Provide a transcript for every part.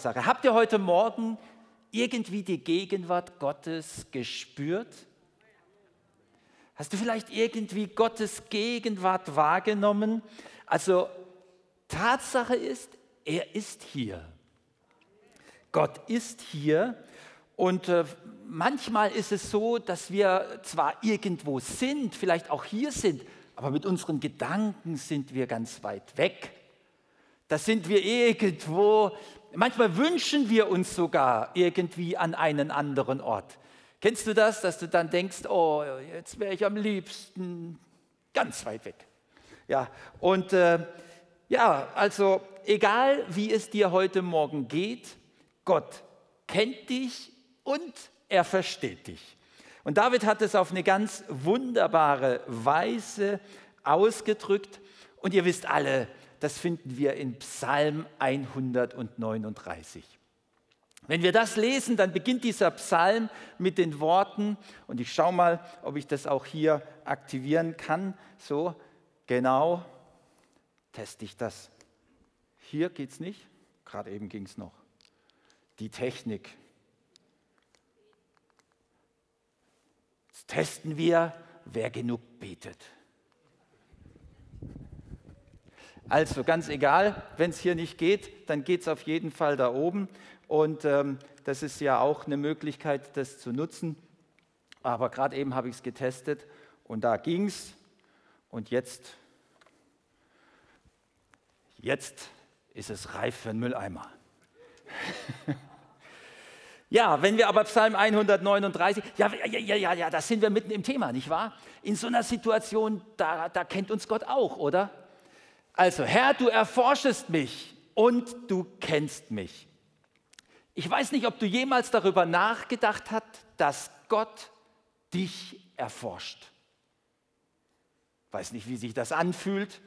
Sache. Habt ihr heute Morgen irgendwie die Gegenwart Gottes gespürt? Hast du vielleicht irgendwie Gottes Gegenwart wahrgenommen? Also Tatsache ist, er ist hier. Gott ist hier und äh, manchmal ist es so, dass wir zwar irgendwo sind, vielleicht auch hier sind, aber mit unseren Gedanken sind wir ganz weit weg. Da sind wir irgendwo manchmal wünschen wir uns sogar irgendwie an einen anderen Ort. Kennst du das, dass du dann denkst, oh, jetzt wäre ich am liebsten ganz weit weg. Ja, und äh, ja, also egal wie es dir heute Morgen geht, Gott kennt dich und er versteht dich. Und David hat es auf eine ganz wunderbare Weise ausgedrückt. Und ihr wisst alle, das finden wir in Psalm 139. Wenn wir das lesen, dann beginnt dieser Psalm mit den Worten, und ich schaue mal, ob ich das auch hier aktivieren kann. So, genau, teste ich das. Hier geht es nicht, gerade eben ging es noch. Die Technik. Jetzt testen wir, wer genug betet. Also ganz egal, wenn es hier nicht geht, dann geht es auf jeden Fall da oben. Und ähm, das ist ja auch eine Möglichkeit, das zu nutzen. Aber gerade eben habe ich es getestet und da ging es. Und jetzt, jetzt ist es reif für einen Mülleimer. ja, wenn wir aber Psalm 139, ja, ja, ja, ja, da sind wir mitten im Thema, nicht wahr? In so einer Situation, da, da kennt uns Gott auch, oder? Also, Herr, du erforschest mich und du kennst mich. Ich weiß nicht, ob du jemals darüber nachgedacht hast, dass Gott dich erforscht. Weiß nicht, wie sich das anfühlt,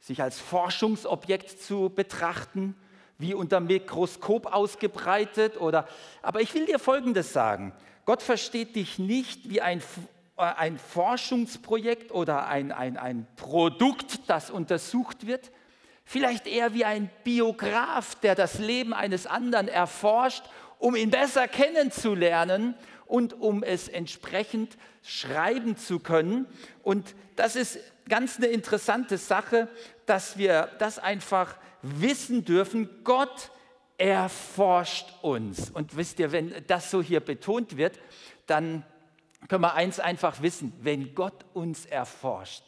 sich als Forschungsobjekt zu betrachten, wie unter Mikroskop ausgebreitet oder aber ich will dir folgendes sagen. Gott versteht dich nicht wie ein ein Forschungsprojekt oder ein, ein, ein Produkt, das untersucht wird, vielleicht eher wie ein Biograf, der das Leben eines anderen erforscht, um ihn besser kennenzulernen und um es entsprechend schreiben zu können. Und das ist ganz eine interessante Sache, dass wir das einfach wissen dürfen. Gott erforscht uns. Und wisst ihr, wenn das so hier betont wird, dann können wir eins einfach wissen, wenn Gott uns erforscht,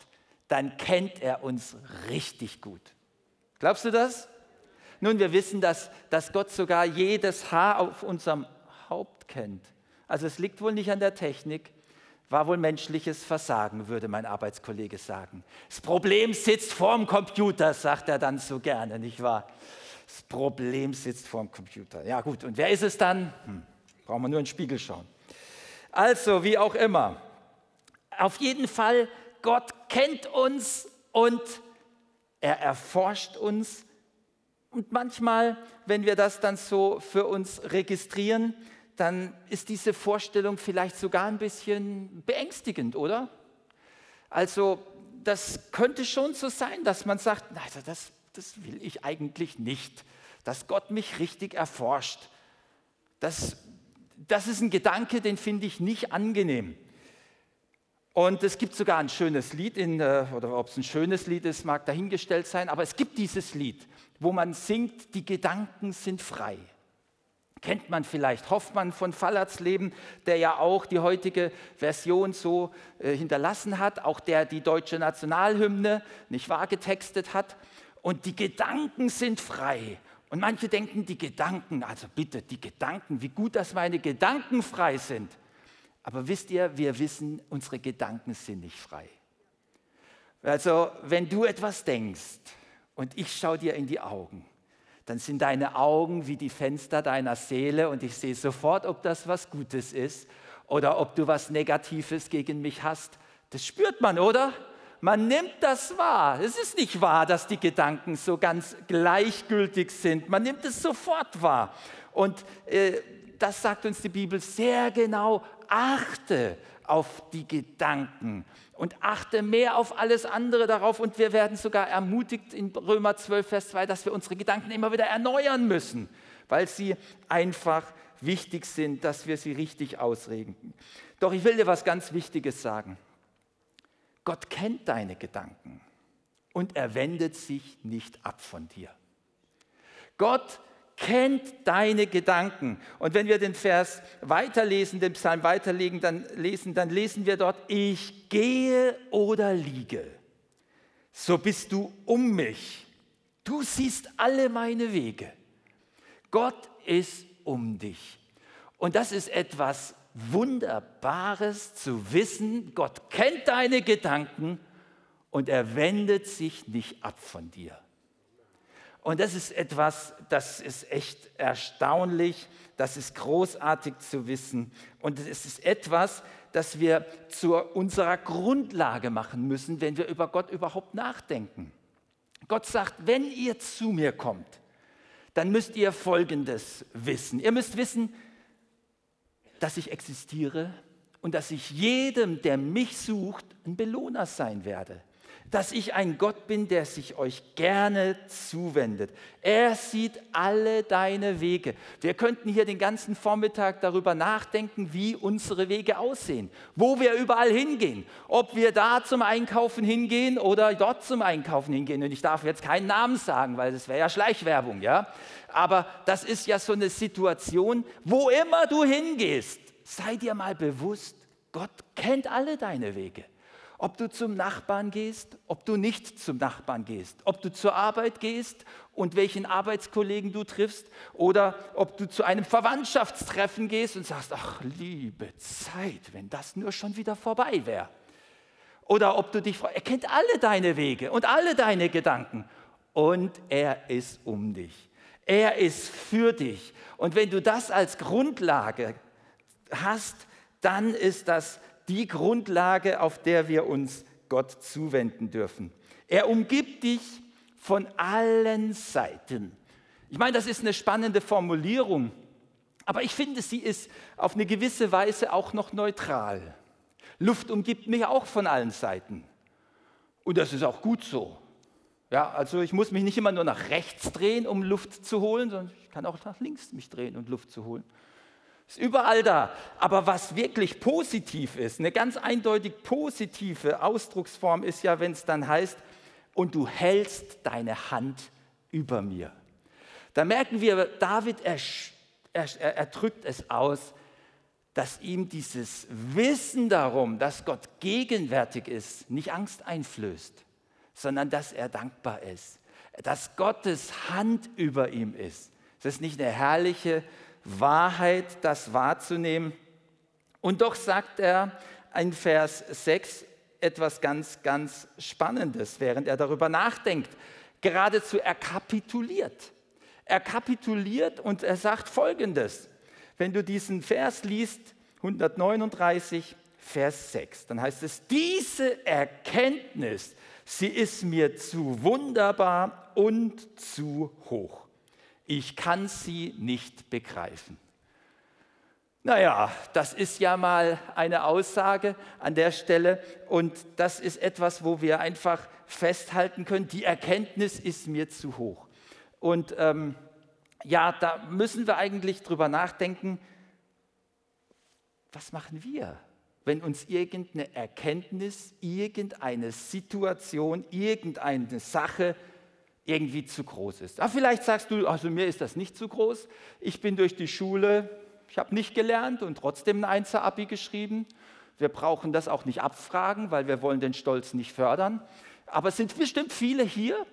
dann kennt er uns richtig gut. Glaubst du das? Nun, wir wissen, dass, dass Gott sogar jedes Haar auf unserem Haupt kennt. Also es liegt wohl nicht an der Technik, war wohl menschliches Versagen, würde mein Arbeitskollege sagen. Das Problem sitzt vorm Computer, sagt er dann so gerne, nicht wahr? Das Problem sitzt vorm Computer. Ja gut, und wer ist es dann? Hm, brauchen wir nur in den Spiegel schauen. Also, wie auch immer. Auf jeden Fall, Gott kennt uns und er erforscht uns. Und manchmal, wenn wir das dann so für uns registrieren, dann ist diese Vorstellung vielleicht sogar ein bisschen beängstigend, oder? Also das könnte schon so sein, dass man sagt, also das, das will ich eigentlich nicht, dass Gott mich richtig erforscht. Das das ist ein Gedanke, den finde ich nicht angenehm. Und es gibt sogar ein schönes Lied, in, äh, oder ob es ein schönes Lied ist, mag dahingestellt sein, aber es gibt dieses Lied, wo man singt, die Gedanken sind frei. Kennt man vielleicht Hoffmann von Fallertsleben, der ja auch die heutige Version so äh, hinterlassen hat, auch der die deutsche Nationalhymne nicht wahr getextet hat. Und die Gedanken sind frei und manche denken, die Gedanken, also bitte, die Gedanken, wie gut, dass meine Gedanken frei sind. Aber wisst ihr, wir wissen, unsere Gedanken sind nicht frei. Also, wenn du etwas denkst und ich schaue dir in die Augen, dann sind deine Augen wie die Fenster deiner Seele und ich sehe sofort, ob das was Gutes ist oder ob du was Negatives gegen mich hast. Das spürt man, oder? Man nimmt das wahr. Es ist nicht wahr, dass die Gedanken so ganz gleichgültig sind. Man nimmt es sofort wahr. Und äh, das sagt uns die Bibel sehr genau. Achte auf die Gedanken und achte mehr auf alles andere darauf. Und wir werden sogar ermutigt in Römer 12, Vers 2, dass wir unsere Gedanken immer wieder erneuern müssen. weil sie einfach wichtig sind, dass wir sie richtig ausregen. Doch ich will dir was ganz Wichtiges sagen. Gott kennt deine Gedanken und er wendet sich nicht ab von dir. Gott kennt deine Gedanken. Und wenn wir den Vers weiterlesen, den Psalm weiterlegen, dann lesen, dann lesen wir dort, ich gehe oder liege, so bist du um mich. Du siehst alle meine Wege. Gott ist um dich. Und das ist etwas Wunderbares zu wissen, Gott kennt deine Gedanken und er wendet sich nicht ab von dir. Und das ist etwas, das ist echt erstaunlich, das ist großartig zu wissen. Und es ist etwas, das wir zu unserer Grundlage machen müssen, wenn wir über Gott überhaupt nachdenken. Gott sagt, wenn ihr zu mir kommt, dann müsst ihr Folgendes wissen. Ihr müsst wissen, dass ich existiere und dass ich jedem, der mich sucht, ein Belohner sein werde dass ich ein Gott bin, der sich euch gerne zuwendet. Er sieht alle deine Wege. Wir könnten hier den ganzen Vormittag darüber nachdenken, wie unsere Wege aussehen, wo wir überall hingehen, ob wir da zum Einkaufen hingehen oder dort zum Einkaufen hingehen. Und ich darf jetzt keinen Namen sagen, weil das wäre ja Schleichwerbung, ja. Aber das ist ja so eine Situation, wo immer du hingehst, sei dir mal bewusst, Gott kennt alle deine Wege. Ob du zum Nachbarn gehst, ob du nicht zum Nachbarn gehst, ob du zur Arbeit gehst und welchen Arbeitskollegen du triffst oder ob du zu einem Verwandtschaftstreffen gehst und sagst, ach liebe Zeit, wenn das nur schon wieder vorbei wäre. Oder ob du dich fragst, er kennt alle deine Wege und alle deine Gedanken und er ist um dich. Er ist für dich. Und wenn du das als Grundlage hast, dann ist das die Grundlage, auf der wir uns Gott zuwenden dürfen. Er umgibt dich von allen Seiten. Ich meine, das ist eine spannende Formulierung, aber ich finde, sie ist auf eine gewisse Weise auch noch neutral. Luft umgibt mich auch von allen Seiten. Und das ist auch gut so. Ja, also ich muss mich nicht immer nur nach rechts drehen, um Luft zu holen, sondern ich kann auch nach links mich drehen, um Luft zu holen. Ist überall da. Aber was wirklich positiv ist, eine ganz eindeutig positive Ausdrucksform ist ja, wenn es dann heißt, und du hältst deine Hand über mir. Da merken wir, David, er, er, er drückt es aus, dass ihm dieses Wissen darum, dass Gott gegenwärtig ist, nicht Angst einflößt, sondern dass er dankbar ist, dass Gottes Hand über ihm ist. Das ist nicht eine herrliche Wahrheit, das wahrzunehmen. Und doch sagt er in Vers 6 etwas ganz, ganz Spannendes, während er darüber nachdenkt. Geradezu er kapituliert. Er kapituliert und er sagt Folgendes. Wenn du diesen Vers liest, 139, Vers 6, dann heißt es, diese Erkenntnis, sie ist mir zu wunderbar und zu hoch ich kann sie nicht begreifen. Naja, das ist ja mal eine Aussage an der Stelle und das ist etwas, wo wir einfach festhalten können, die Erkenntnis ist mir zu hoch. Und ähm, ja, da müssen wir eigentlich drüber nachdenken, was machen wir, wenn uns irgendeine Erkenntnis, irgendeine Situation, irgendeine Sache irgendwie zu groß ist. Aber vielleicht sagst du, also mir ist das nicht zu groß. Ich bin durch die Schule, ich habe nicht gelernt und trotzdem ein Einser-Abi geschrieben. Wir brauchen das auch nicht abfragen, weil wir wollen den Stolz nicht fördern. Aber es sind bestimmt viele hier,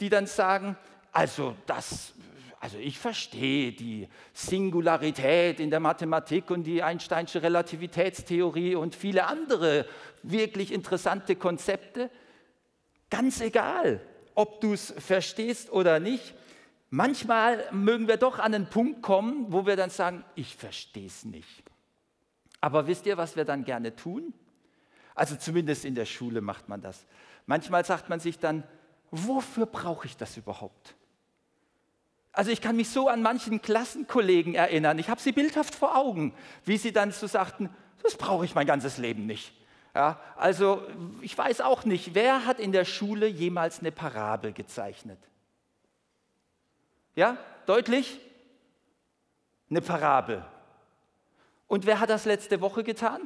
die dann sagen, also das, also ich verstehe die Singularität in der Mathematik und die Einsteinsche Relativitätstheorie und viele andere wirklich interessante Konzepte. Ganz egal, ob du es verstehst oder nicht. Manchmal mögen wir doch an einen Punkt kommen, wo wir dann sagen, ich verstehe es nicht. Aber wisst ihr, was wir dann gerne tun? Also zumindest in der Schule macht man das. Manchmal sagt man sich dann, wofür brauche ich das überhaupt? Also ich kann mich so an manchen Klassenkollegen erinnern, ich habe sie bildhaft vor Augen, wie sie dann so sagten, das brauche ich mein ganzes Leben nicht. Ja, also ich weiß auch nicht, wer hat in der Schule jemals eine Parabel gezeichnet? Ja, deutlich? eine Parabel. Und wer hat das letzte Woche getan?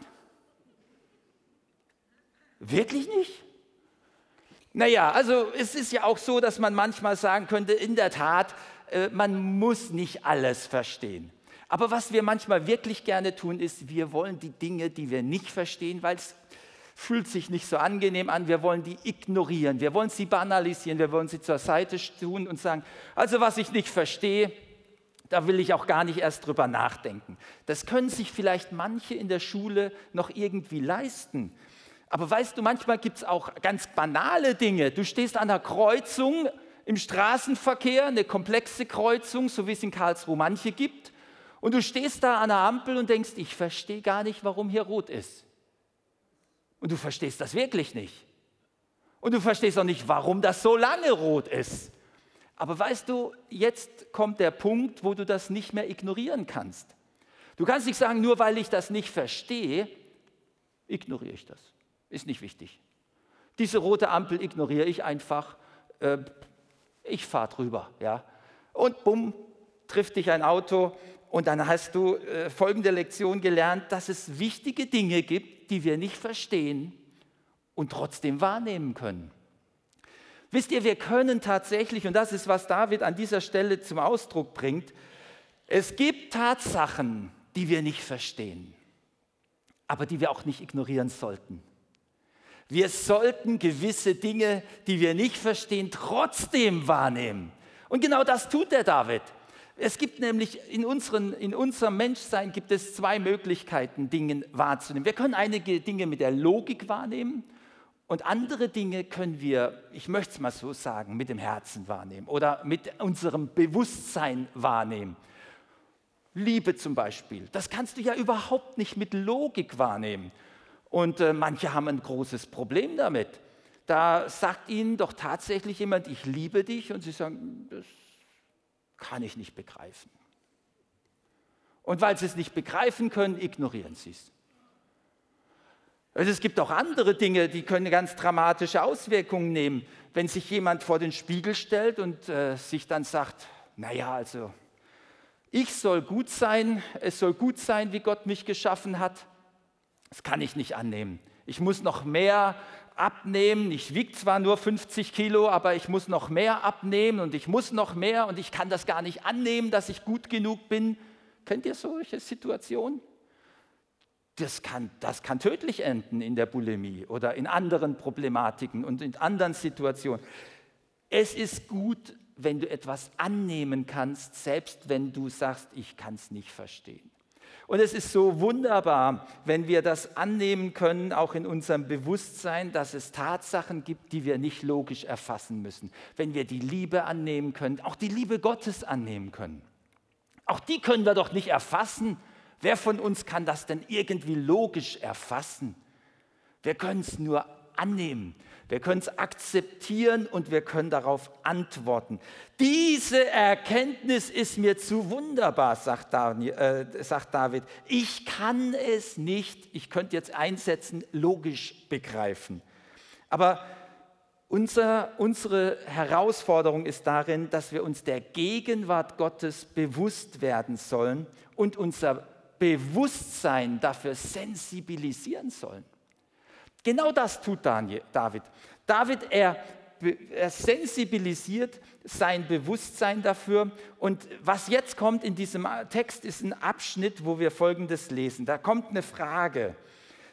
Wirklich nicht? Naja, also es ist ja auch so, dass man manchmal sagen könnte, in der Tat, äh, man muss nicht alles verstehen. Aber was wir manchmal wirklich gerne tun, ist, wir wollen die Dinge, die wir nicht verstehen, weil es fühlt sich nicht so angenehm an, wir wollen die ignorieren, wir wollen sie banalisieren, wir wollen sie zur Seite tun und sagen, also was ich nicht verstehe, da will ich auch gar nicht erst drüber nachdenken. Das können sich vielleicht manche in der Schule noch irgendwie leisten. Aber weißt du, manchmal gibt es auch ganz banale Dinge. Du stehst an einer Kreuzung im Straßenverkehr, eine komplexe Kreuzung, so wie es in Karlsruhe manche gibt. Und du stehst da an der Ampel und denkst, ich verstehe gar nicht, warum hier rot ist. Und du verstehst das wirklich nicht. Und du verstehst auch nicht, warum das so lange rot ist. Aber weißt du, jetzt kommt der Punkt, wo du das nicht mehr ignorieren kannst. Du kannst nicht sagen, nur weil ich das nicht verstehe, ignoriere ich das. Ist nicht wichtig. Diese rote Ampel ignoriere ich einfach. Äh, ich fahre drüber. Ja? Und bumm, trifft dich ein Auto und dann hast du äh, folgende Lektion gelernt, dass es wichtige Dinge gibt, die wir nicht verstehen und trotzdem wahrnehmen können. Wisst ihr, wir können tatsächlich, und das ist, was David an dieser Stelle zum Ausdruck bringt, es gibt Tatsachen, die wir nicht verstehen, aber die wir auch nicht ignorieren sollten. Wir sollten gewisse Dinge, die wir nicht verstehen, trotzdem wahrnehmen. Und genau das tut der David. Es gibt nämlich in, unseren, in unserem Menschsein gibt es zwei Möglichkeiten, Dinge wahrzunehmen. Wir können einige Dinge mit der Logik wahrnehmen und andere Dinge können wir, ich möchte es mal so sagen, mit dem Herzen wahrnehmen oder mit unserem Bewusstsein wahrnehmen. Liebe zum Beispiel, das kannst du ja überhaupt nicht mit Logik wahrnehmen. Und äh, manche haben ein großes Problem damit. Da sagt ihnen doch tatsächlich jemand, ich liebe dich, und sie sagen, das kann ich nicht begreifen. Und weil sie es nicht begreifen können, ignorieren sie es. Also es gibt auch andere Dinge, die können ganz dramatische Auswirkungen nehmen. Wenn sich jemand vor den Spiegel stellt und äh, sich dann sagt, naja, also ich soll gut sein, es soll gut sein, wie Gott mich geschaffen hat, das kann ich nicht annehmen. Ich muss noch mehr abnehmen. Ich wiege zwar nur 50 Kilo, aber ich muss noch mehr abnehmen und ich muss noch mehr und ich kann das gar nicht annehmen, dass ich gut genug bin. Kennt ihr solche Situationen? das kann, das kann tödlich enden in der Bulimie oder in anderen Problematiken und in anderen Situationen. Es ist gut, wenn du etwas annehmen kannst, selbst wenn du sagst, ich kann es nicht verstehen. Und es ist so wunderbar, wenn wir das annehmen können, auch in unserem Bewusstsein, dass es Tatsachen gibt, die wir nicht logisch erfassen müssen. Wenn wir die Liebe annehmen können, auch die Liebe Gottes annehmen können. Auch die können wir doch nicht erfassen, Wer von uns kann das denn irgendwie logisch erfassen? Wir können es nur annehmen. Wir können es akzeptieren und wir können darauf antworten. Diese Erkenntnis ist mir zu wunderbar, äh, sagt David. Ich kann es nicht, ich könnte jetzt einsetzen, logisch begreifen. Aber unser, unsere Herausforderung ist darin, dass wir uns der Gegenwart Gottes bewusst werden sollen und unser Bewusstsein dafür sensibilisieren sollen. Genau das tut Daniel, David. David, er, er sensibilisiert sein Bewusstsein dafür. Und was jetzt kommt in diesem Text, ist ein Abschnitt, wo wir Folgendes lesen. Da kommt eine Frage.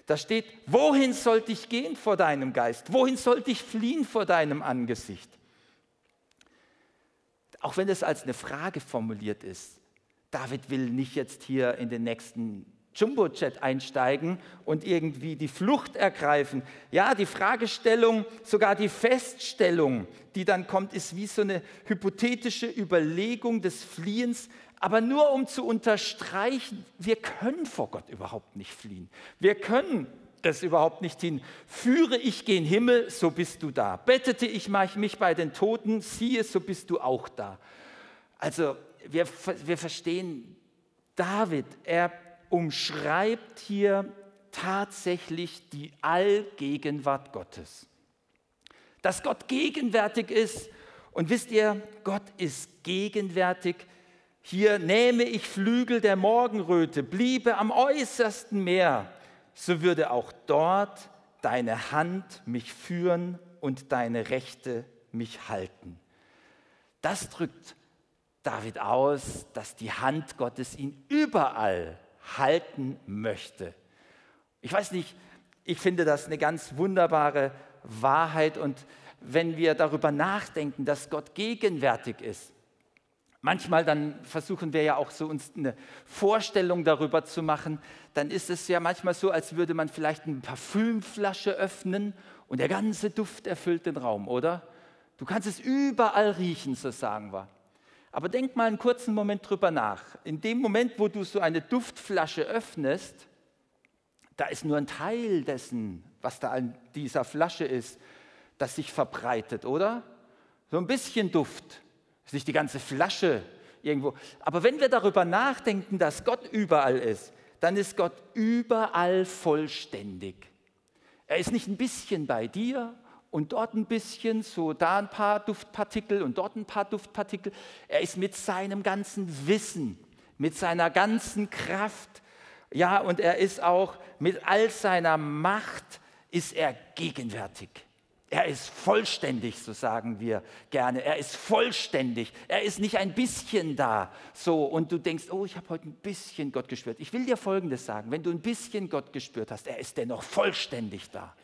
Da steht, wohin sollte ich gehen vor deinem Geist? Wohin sollte ich fliehen vor deinem Angesicht? Auch wenn es als eine Frage formuliert ist, David will nicht jetzt hier in den nächsten Jumbo-Jet einsteigen und irgendwie die Flucht ergreifen. Ja, die Fragestellung, sogar die Feststellung, die dann kommt, ist wie so eine hypothetische Überlegung des Fliehens, aber nur um zu unterstreichen, wir können vor Gott überhaupt nicht fliehen. Wir können das überhaupt nicht hin. Führe ich gen Himmel, so bist du da. Bettete ich mich bei den Toten, siehe, so bist du auch da. Also wir, wir verstehen, David, er umschreibt hier tatsächlich die Allgegenwart Gottes. Dass Gott gegenwärtig ist. Und wisst ihr, Gott ist gegenwärtig hier nähme ich Flügel der Morgenröte, bliebe am äußersten Meer, so würde auch dort deine Hand mich führen und deine Rechte mich halten. Das drückt David aus, dass die Hand Gottes ihn überall halten möchte. Ich weiß nicht, ich finde das eine ganz wunderbare Wahrheit und wenn wir darüber nachdenken, dass Gott gegenwärtig ist, Manchmal dann versuchen wir ja auch so uns eine Vorstellung darüber zu machen, dann ist es ja manchmal so, als würde man vielleicht eine Parfümflasche öffnen und der ganze Duft erfüllt den Raum, oder? Du kannst es überall riechen, so sagen wir. Aber denk mal einen kurzen Moment drüber nach. In dem Moment, wo du so eine Duftflasche öffnest, da ist nur ein Teil dessen, was da an dieser Flasche ist, das sich verbreitet, oder? So ein bisschen Duft. ist nicht die ganze Flasche irgendwo. Aber wenn wir darüber nachdenken, dass Gott überall ist, dann ist Gott überall vollständig. Er ist nicht ein bisschen bei dir und dort ein bisschen, so da ein paar Duftpartikel und dort ein paar Duftpartikel. Er ist mit seinem ganzen Wissen, mit seiner ganzen Kraft, ja, und er ist auch mit all seiner Macht, ist er gegenwärtig. Er ist vollständig, so sagen wir gerne. Er ist vollständig. Er ist nicht ein bisschen da. So, und du denkst, oh, ich habe heute ein bisschen Gott gespürt. Ich will dir Folgendes sagen: Wenn du ein bisschen Gott gespürt hast, er ist dennoch vollständig da.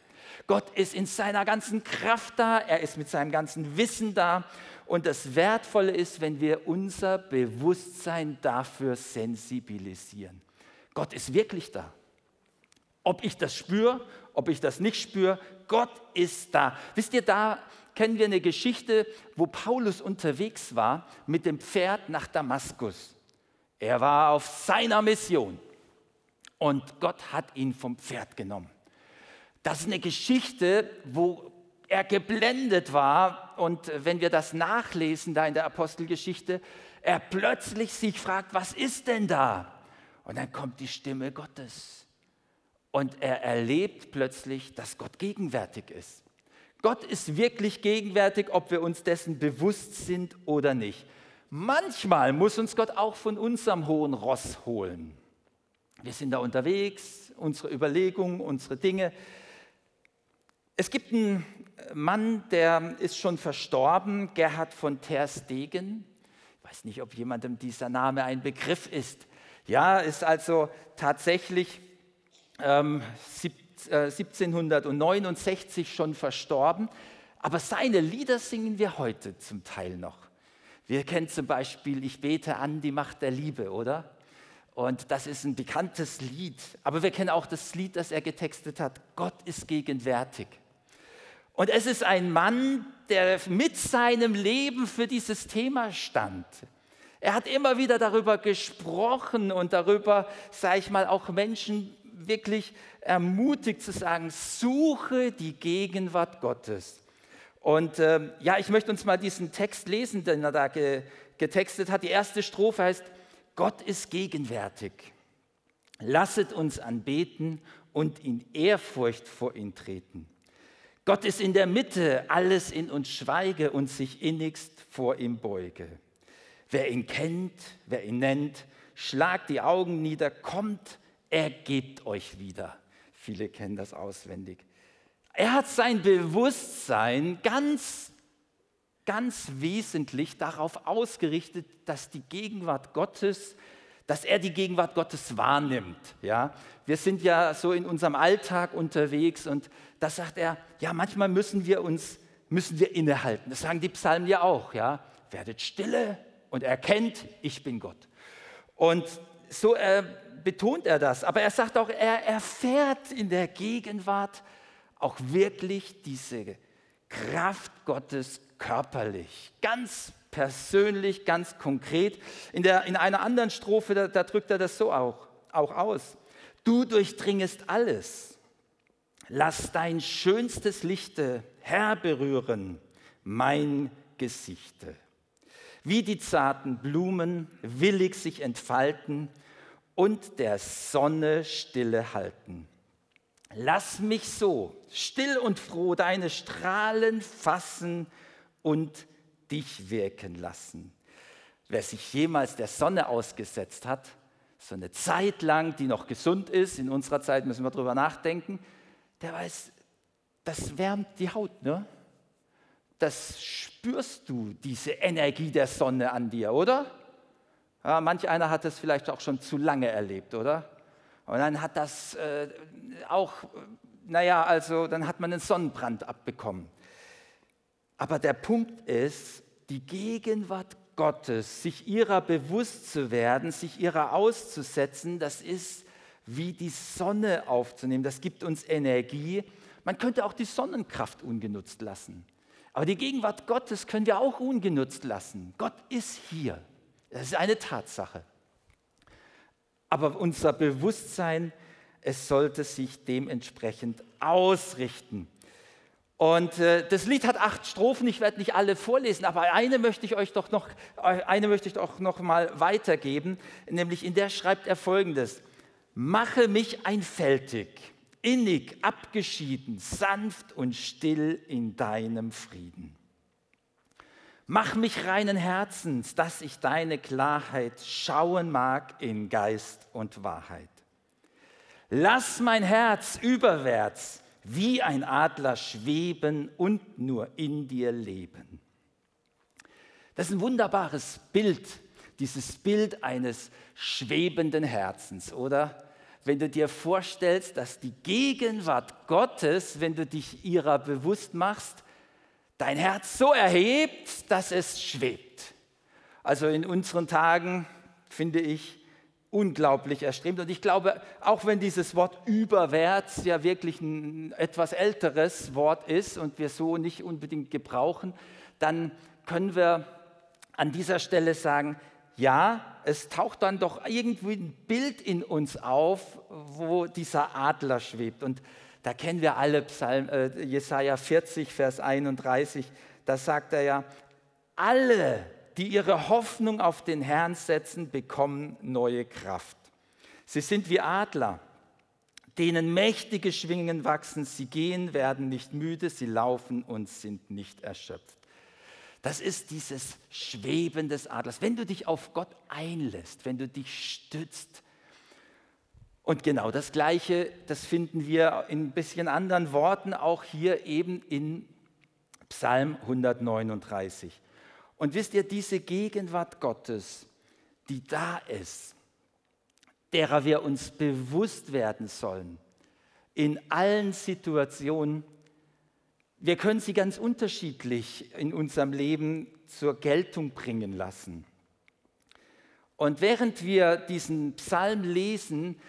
Gott ist in seiner ganzen Kraft da, er ist mit seinem ganzen Wissen da. Und das Wertvolle ist, wenn wir unser Bewusstsein dafür sensibilisieren. Gott ist wirklich da. Ob ich das spüre, ob ich das nicht spüre, Gott ist da. Wisst ihr, da kennen wir eine Geschichte, wo Paulus unterwegs war mit dem Pferd nach Damaskus. Er war auf seiner Mission und Gott hat ihn vom Pferd genommen. Das ist eine Geschichte, wo er geblendet war und wenn wir das nachlesen da in der Apostelgeschichte, er plötzlich sich fragt, was ist denn da? Und dann kommt die Stimme Gottes. Und er erlebt plötzlich, dass Gott gegenwärtig ist. Gott ist wirklich gegenwärtig, ob wir uns dessen bewusst sind oder nicht. Manchmal muss uns Gott auch von unserem hohen Ross holen. Wir sind da unterwegs, unsere Überlegungen, unsere Dinge. Es gibt einen Mann, der ist schon verstorben, Gerhard von Terstegen. Ich weiß nicht, ob jemandem dieser Name ein Begriff ist. Ja, ist also tatsächlich ähm, 1769 äh, schon verstorben, aber seine Lieder singen wir heute zum Teil noch. Wir kennen zum Beispiel Ich bete an die Macht der Liebe, oder? Und das ist ein bekanntes Lied. Aber wir kennen auch das Lied, das er getextet hat. Gott ist gegenwärtig. Und es ist ein Mann, der mit seinem Leben für dieses Thema stand. Er hat immer wieder darüber gesprochen und darüber, sage ich mal, auch Menschen wirklich ermutigt zu sagen, suche die Gegenwart Gottes. Und äh, ja, ich möchte uns mal diesen Text lesen, den er da ge getextet hat. Die erste Strophe heißt, Gott ist gegenwärtig. Lasset uns anbeten und in Ehrfurcht vor ihn treten. Gott ist in der Mitte, alles in uns schweige und sich innigst vor ihm beuge. Wer ihn kennt, wer ihn nennt, schlagt die Augen nieder, kommt, er gibt euch wieder. Viele kennen das auswendig. Er hat sein Bewusstsein ganz, ganz wesentlich darauf ausgerichtet, dass die Gegenwart Gottes, dass er die Gegenwart Gottes wahrnimmt. Ja? Wir sind ja so in unserem Alltag unterwegs und da sagt er, ja, manchmal müssen wir uns, müssen wir innehalten. Das sagen die Psalmen ja auch, ja. Werdet stille und erkennt, ich bin Gott. Und so äh, betont er das. Aber er sagt auch, er erfährt in der Gegenwart auch wirklich diese Kraft Gottes körperlich, ganz persönlich, ganz konkret. In, der, in einer anderen Strophe, da, da drückt er das so auch, auch aus. Du durchdringest alles. Lass dein schönstes Lichte herberühren, mein Gesichte. Wie die zarten Blumen willig sich entfalten, und der Sonne stille halten. Lass mich so still und froh deine Strahlen fassen und dich wirken lassen. wer sich jemals der Sonne ausgesetzt hat, so eine Zeit lang, die noch gesund ist, in unserer Zeit müssen wir darüber nachdenken, der weiß, das wärmt die Haut. Ne? Das spürst du, diese Energie der Sonne an dir, oder? Ja, manch einer hat es vielleicht auch schon zu lange erlebt, oder? Und dann hat das äh, auch, naja, also dann hat man einen Sonnenbrand abbekommen. Aber der Punkt ist, die Gegenwart Gottes, sich ihrer bewusst zu werden, sich ihrer auszusetzen, das ist wie die Sonne aufzunehmen. Das gibt uns Energie. Man könnte auch die Sonnenkraft ungenutzt lassen. Aber die Gegenwart Gottes können wir auch ungenutzt lassen. Gott ist hier. Das ist eine Tatsache. Aber unser Bewusstsein, es sollte sich dementsprechend ausrichten. Und äh, das Lied hat acht Strophen, ich werde nicht alle vorlesen, aber eine möchte ich euch doch noch, eine möchte ich doch noch mal weitergeben, nämlich in der schreibt er folgendes: Mache mich einfältig, innig, abgeschieden, sanft und still in deinem Frieden. Mach mich reinen Herzens, dass ich deine Klarheit schauen mag in Geist und Wahrheit. Lass mein Herz überwärts wie ein Adler schweben und nur in dir leben. Das ist ein wunderbares Bild, dieses Bild eines schwebenden Herzens, oder? Wenn du dir vorstellst, dass die Gegenwart Gottes, wenn du dich ihrer bewusst machst, dein Herz so erhebt, dass es schwebt. Also in unseren Tagen finde ich unglaublich erstrebt. Und ich glaube, auch wenn dieses Wort überwärts ja wirklich ein etwas älteres Wort ist und wir so nicht unbedingt gebrauchen, dann können wir an dieser Stelle sagen, ja, es taucht dann doch irgendwie ein Bild in uns auf, wo dieser Adler schwebt. Und da kennen wir alle Psalm, äh, Jesaja 40, Vers 31. Da sagt er ja, alle, die ihre Hoffnung auf den Herrn setzen, bekommen neue Kraft. Sie sind wie Adler, denen mächtige Schwingen wachsen. Sie gehen, werden nicht müde, sie laufen und sind nicht erschöpft. Das ist dieses Schweben des Adlers. Wenn du dich auf Gott einlässt, wenn du dich stützt, und genau das Gleiche, das finden wir in ein bisschen anderen Worten auch hier eben in Psalm 139. Und wisst ihr, diese Gegenwart Gottes, die da ist, derer wir uns bewusst werden sollen, in allen Situationen, wir können sie ganz unterschiedlich in unserem Leben zur Geltung bringen lassen. Und während wir diesen Psalm lesen,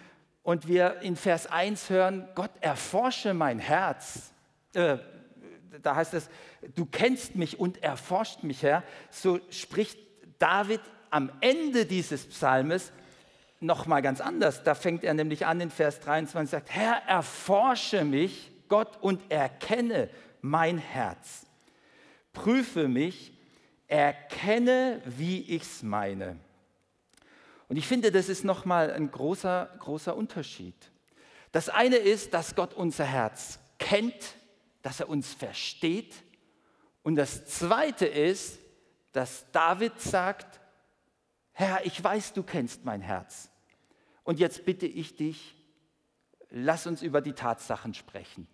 und wir in Vers 1 hören, Gott erforsche mein Herz. Äh, da heißt es, du kennst mich und erforscht mich, Herr. So spricht David am Ende dieses Psalmes nochmal ganz anders. Da fängt er nämlich an in Vers 23 und sagt, Herr, erforsche mich, Gott, und erkenne mein Herz. Prüfe mich, erkenne, wie ich es meine. Und ich finde, das ist nochmal ein großer, großer Unterschied. Das eine ist, dass Gott unser Herz kennt, dass er uns versteht. Und das zweite ist, dass David sagt, Herr, ich weiß, du kennst mein Herz. Und jetzt bitte ich dich, lass uns über die Tatsachen sprechen.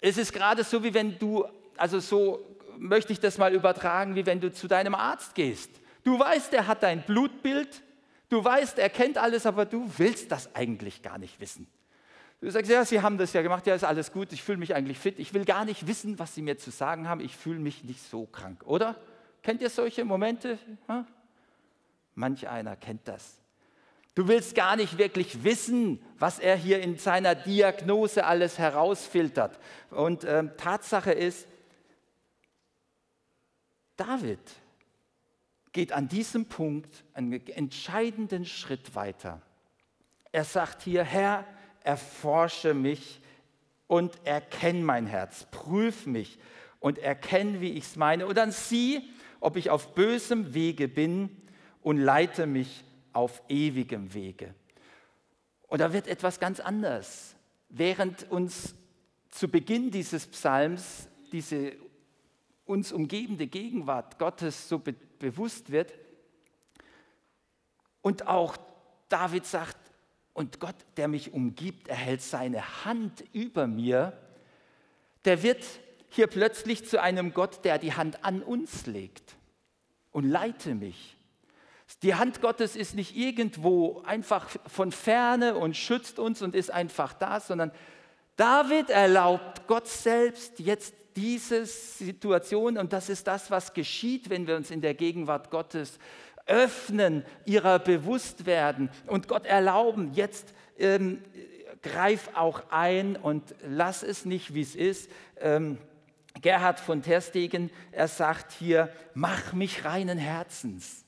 Es ist gerade so, wie wenn du, also so möchte ich das mal übertragen, wie wenn du zu deinem Arzt gehst. Du weißt, er hat dein Blutbild, Du weißt, er kennt alles, aber du willst das eigentlich gar nicht wissen. Du sagst, ja, Sie haben das ja gemacht, ja, ist alles gut, ich fühle mich eigentlich fit, ich will gar nicht wissen, was Sie mir zu sagen haben, ich fühle mich nicht so krank, oder? Kennt ihr solche Momente? Hm? Manch einer kennt das. Du willst gar nicht wirklich wissen, was er hier in seiner Diagnose alles herausfiltert. Und ähm, Tatsache ist, David geht an diesem Punkt einen entscheidenden Schritt weiter. Er sagt hier, Herr, erforsche mich und erkenn mein Herz, prüf mich und erkenn, wie ich es meine. Und dann sieh, ob ich auf bösem Wege bin und leite mich auf ewigem Wege. Und da wird etwas ganz anders. Während uns zu Beginn dieses Psalms diese uns umgebende Gegenwart Gottes so be bewusst wird, Und auch David sagt, und Gott, der mich umgibt, erhält seine Hand über mir, der wird hier plötzlich zu einem Gott, der die Hand an uns legt und leite mich. Die Hand Gottes ist nicht irgendwo einfach von ferne und schützt uns und ist einfach da, sondern David erlaubt Gott selbst jetzt diese Situation und das ist das, was geschieht, wenn wir uns in der Gegenwart Gottes öffnen, ihrer bewusst werden und Gott erlauben, jetzt ähm, greif auch ein und lass es nicht, wie es ist. Ähm, Gerhard von Terstegen, er sagt hier, mach mich reinen Herzens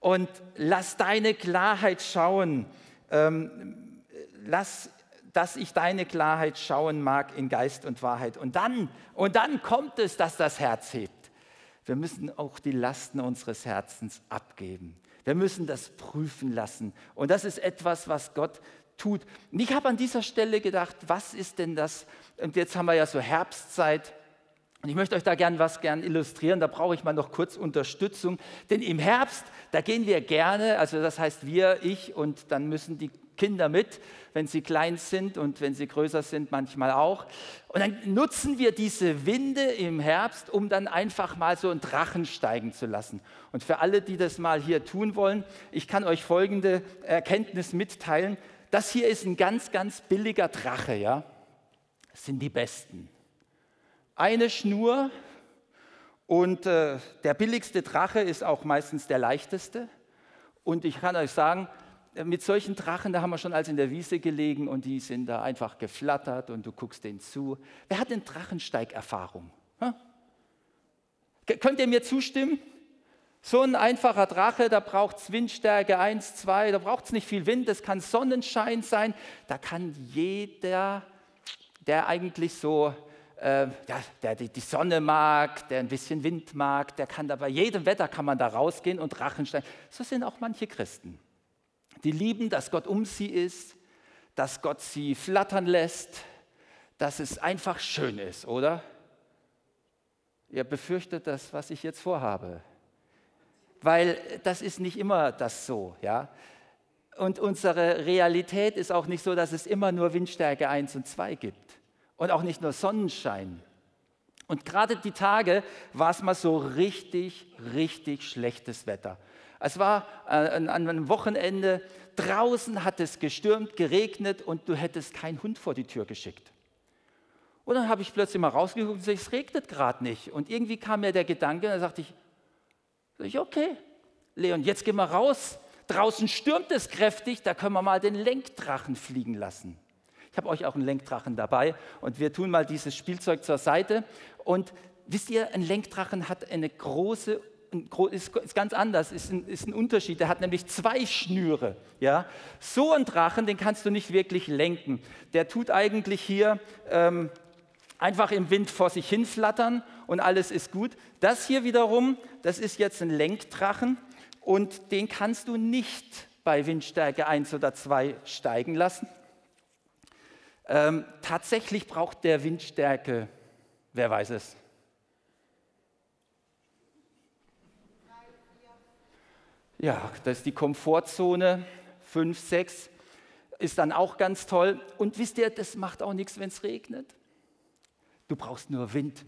und lass deine Klarheit schauen, ähm, lass, dass ich deine Klarheit schauen mag in Geist und Wahrheit. Und dann, und dann kommt es, dass das Herz hebt. Wir müssen auch die Lasten unseres Herzens abgeben. Wir müssen das prüfen lassen. Und das ist etwas, was Gott tut. Und ich habe an dieser Stelle gedacht, was ist denn das? Und jetzt haben wir ja so Herbstzeit. Und ich möchte euch da gern was gern illustrieren. Da brauche ich mal noch kurz Unterstützung. Denn im Herbst, da gehen wir gerne, also das heißt wir, ich und dann müssen die Kinder mit, wenn sie klein sind und wenn sie größer sind, manchmal auch. Und dann nutzen wir diese Winde im Herbst, um dann einfach mal so einen Drachen steigen zu lassen. Und für alle, die das mal hier tun wollen, ich kann euch folgende Erkenntnis mitteilen. Das hier ist ein ganz, ganz billiger Drache, ja. Das sind die besten. Eine Schnur und äh, der billigste Drache ist auch meistens der leichteste. Und ich kann euch sagen, mit solchen Drachen, da haben wir schon als in der Wiese gelegen und die sind da einfach geflattert und du guckst denen zu. Wer hat denn Drachensteigerfahrung? Hm? Könnt ihr mir zustimmen? So ein einfacher Drache, da braucht es Windstärke 1, 2, da braucht es nicht viel Wind, das kann Sonnenschein sein, da kann jeder, der eigentlich so, äh, ja, der die Sonne mag, der ein bisschen Wind mag, der kann da bei jedem Wetter kann man da rausgehen und Drachensteigen. So sind auch manche Christen. Die lieben, dass Gott um sie ist, dass Gott sie flattern lässt, dass es einfach schön ist, oder? Ihr befürchtet das, was ich jetzt vorhabe. Weil das ist nicht immer das so, ja? Und unsere Realität ist auch nicht so, dass es immer nur Windstärke 1 und 2 gibt und auch nicht nur Sonnenschein. Und gerade die Tage war es mal so richtig, richtig schlechtes Wetter. Es war äh, an einem Wochenende, draußen hat es gestürmt, geregnet und du hättest keinen Hund vor die Tür geschickt. Und dann habe ich plötzlich mal rausgeguckt und gesagt, es regnet gerade nicht. Und irgendwie kam mir der Gedanke, da sagte ich, ich, okay, Leon, jetzt gehen wir raus. Draußen stürmt es kräftig, da können wir mal den Lenkdrachen fliegen lassen. Ich habe euch auch einen Lenkdrachen dabei und wir tun mal dieses Spielzeug zur Seite. Und wisst ihr, ein Lenkdrachen hat eine große ist, ist ganz anders, ist ein, ist ein Unterschied. Der hat nämlich zwei Schnüre. Ja? So ein Drachen, den kannst du nicht wirklich lenken. Der tut eigentlich hier ähm, einfach im Wind vor sich hin flattern und alles ist gut. Das hier wiederum, das ist jetzt ein Lenkdrachen und den kannst du nicht bei Windstärke 1 oder 2 steigen lassen. Ähm, tatsächlich braucht der Windstärke, wer weiß es, Ja, das ist die Komfortzone 5, 6, ist dann auch ganz toll. Und wisst ihr, das macht auch nichts, wenn es regnet. Du brauchst nur Wind.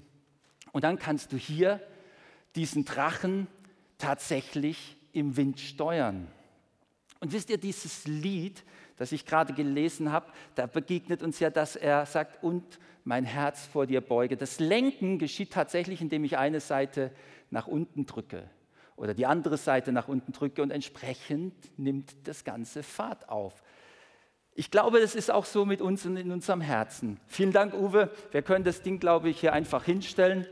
Und dann kannst du hier diesen Drachen tatsächlich im Wind steuern. Und wisst ihr, dieses Lied, das ich gerade gelesen habe, da begegnet uns ja, dass er sagt, und mein Herz vor dir beuge. Das Lenken geschieht tatsächlich, indem ich eine Seite nach unten drücke oder die andere Seite nach unten drücke und entsprechend nimmt das Ganze Fahrt auf. Ich glaube, das ist auch so mit uns und in unserem Herzen. Vielen Dank, Uwe. Wir können das Ding, glaube ich, hier einfach hinstellen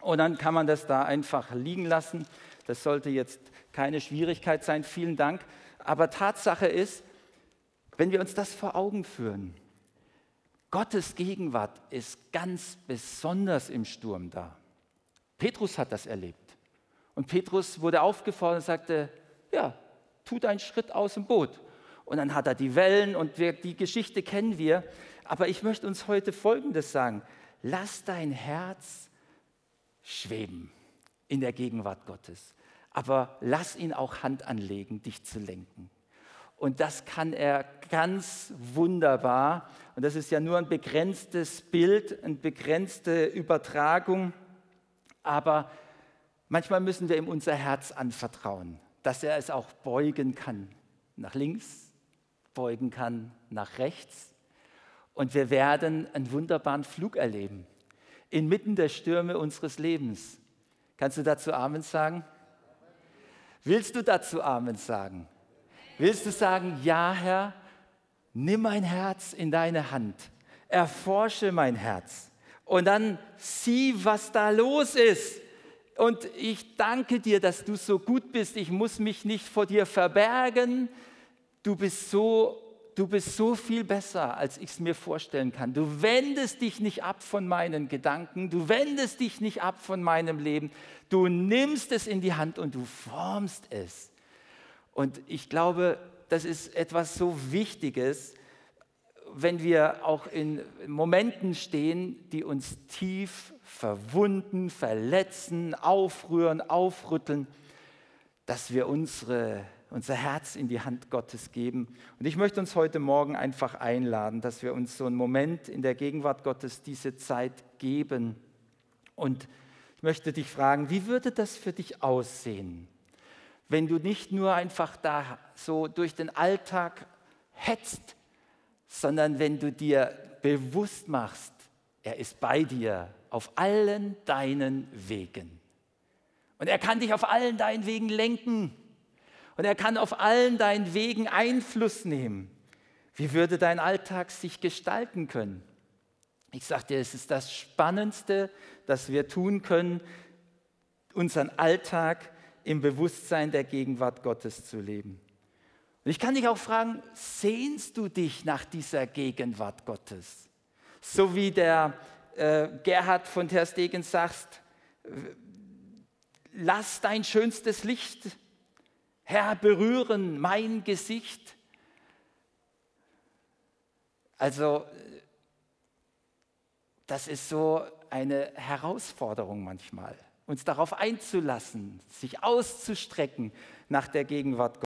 und dann kann man das da einfach liegen lassen. Das sollte jetzt keine Schwierigkeit sein. Vielen Dank. Aber Tatsache ist, wenn wir uns das vor Augen führen, Gottes Gegenwart ist ganz besonders im Sturm da. Petrus hat das erlebt. Und Petrus wurde aufgefordert und sagte, ja, tut einen Schritt aus dem Boot. Und dann hat er die Wellen und wir, die Geschichte kennen wir. Aber ich möchte uns heute Folgendes sagen. Lass dein Herz schweben in der Gegenwart Gottes. aber lass ihn auch Hand anlegen, dich zu lenken. Und das kann er ganz wunderbar. Und das ist ja nur ein begrenztes Bild, eine begrenzte Übertragung. Aber manchmal müssen wir ihm unser Herz anvertrauen, dass er es auch beugen kann nach links, beugen kann nach rechts. Und wir werden einen wunderbaren Flug erleben, inmitten der Stürme unseres Lebens. Kannst du dazu Amen sagen? Willst du dazu Amen sagen? Willst du sagen, ja Herr, nimm mein Herz in deine Hand, erforsche mein Herz und dann sieh, was da los ist. Und ich danke dir, dass du so gut bist. Ich muss mich nicht vor dir verbergen. Du bist so, du bist so viel besser, als ich es mir vorstellen kann. Du wendest dich nicht ab von meinen Gedanken. Du wendest dich nicht ab von meinem Leben. Du nimmst es in die Hand und du formst es. Und ich glaube, das ist etwas so Wichtiges, wenn wir auch in Momenten stehen, die uns tief verwunden, verletzen, aufrühren, aufrütteln, dass wir unsere, unser Herz in die Hand Gottes geben. Und ich möchte uns heute Morgen einfach einladen, dass wir uns so einen Moment in der Gegenwart Gottes diese Zeit geben. Und ich möchte dich fragen, wie würde das für dich aussehen? wenn du nicht nur einfach da so durch den Alltag hetzt, sondern wenn du dir bewusst machst, er ist bei dir auf allen deinen Wegen. Und er kann dich auf allen deinen Wegen lenken. Und er kann auf allen deinen Wegen Einfluss nehmen. Wie würde dein Alltag sich gestalten können? Ich sage dir, es ist das Spannendste, das wir tun können, unseren Alltag im Bewusstsein der Gegenwart Gottes zu leben. Und ich kann dich auch fragen, sehnst du dich nach dieser Gegenwart Gottes? So wie der äh, Gerhard von Ter sagt, lass dein schönstes Licht, Herr, berühren mein Gesicht. Also das ist so eine Herausforderung manchmal uns darauf einzulassen, sich auszustrecken nach der Gegenwart Gottes.